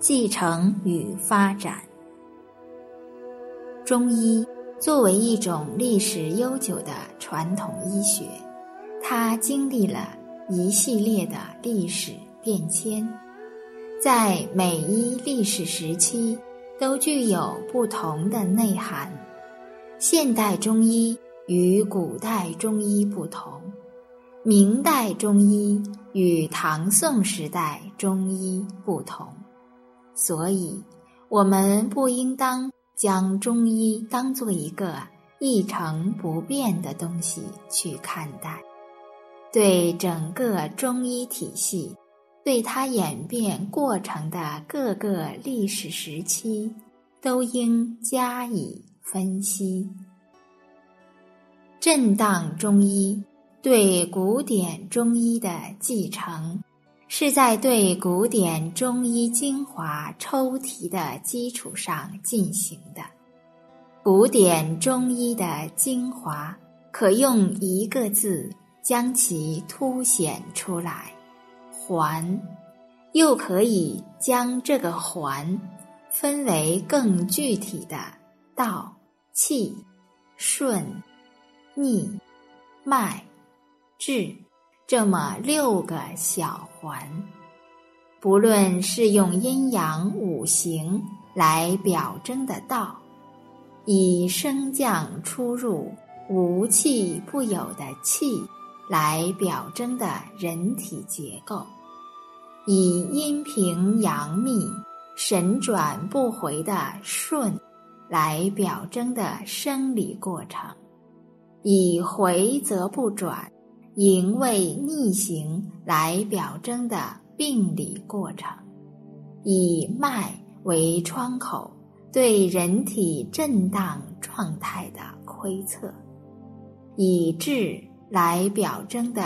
继承与发展，中医作为一种历史悠久的传统医学，它经历了一系列的历史变迁，在每一历史时期都具有不同的内涵。现代中医与古代中医不同，明代中医与唐宋时代中医不同。所以，我们不应当将中医当做一个一成不变的东西去看待。对整个中医体系，对它演变过程的各个历史时期，都应加以分析。震荡中医对古典中医的继承。是在对古典中医精华抽提的基础上进行的。古典中医的精华，可用一个字将其凸显出来——环；又可以将这个环分为更具体的道、气、顺、逆、脉、治。这么六个小环，不论是用阴阳五行来表征的道，以升降出入无气不有的气来表征的人体结构，以阴平阳秘、神转不回的顺来表征的生理过程，以回则不转。营卫逆行来表征的病理过程，以脉为窗口，对人体震荡状态的窥测；以治来表征的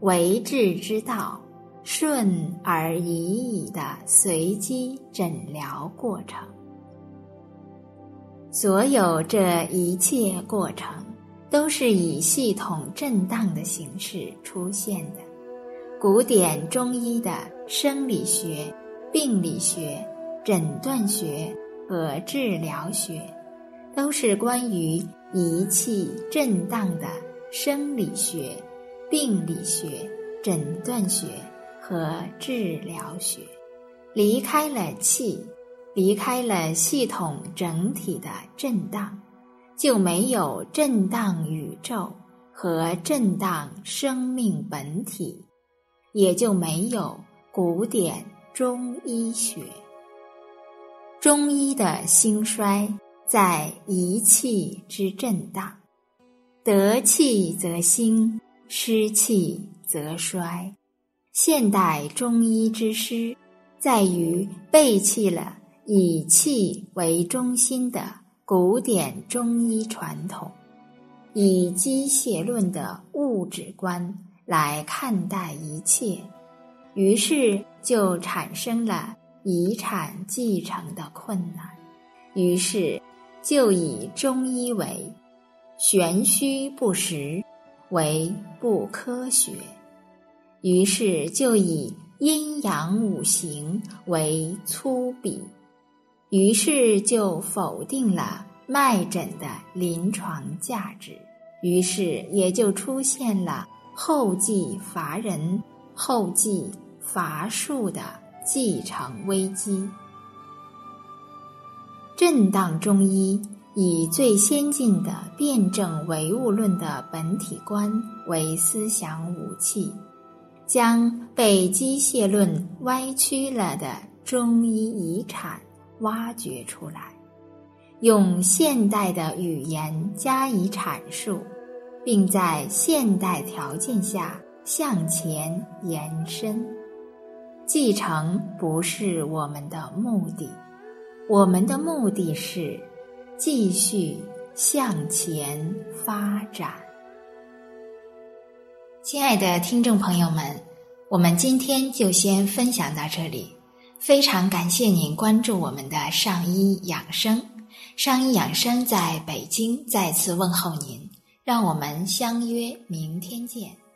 为治之道，顺而已矣的随机诊疗过程。所有这一切过程。都是以系统震荡的形式出现的。古典中医的生理学、病理学、诊断学和治疗学，都是关于仪器震荡的生理学、病理学、诊断学和治疗学。离开了气，离开了系统整体的震荡。就没有震荡宇宙和震荡生命本体，也就没有古典中医学。中医的兴衰在一气之震荡，得气则兴，失气则衰。现代中医之失，在于背弃了以气为中心的。古典中医传统以机械论的物质观来看待一切，于是就产生了遗产继承的困难，于是就以中医为玄虚不实，为不科学，于是就以阴阳五行为粗鄙。于是就否定了脉诊的临床价值，于是也就出现了后继乏人、后继乏术的继承危机。震荡中医以最先进的辩证唯物论的本体观为思想武器，将被机械论歪曲了的中医遗产。挖掘出来，用现代的语言加以阐述，并在现代条件下向前延伸。继承不是我们的目的，我们的目的是继续向前发展。亲爱的听众朋友们，我们今天就先分享到这里。非常感谢您关注我们的上医养生，上医养生在北京再次问候您，让我们相约明天见。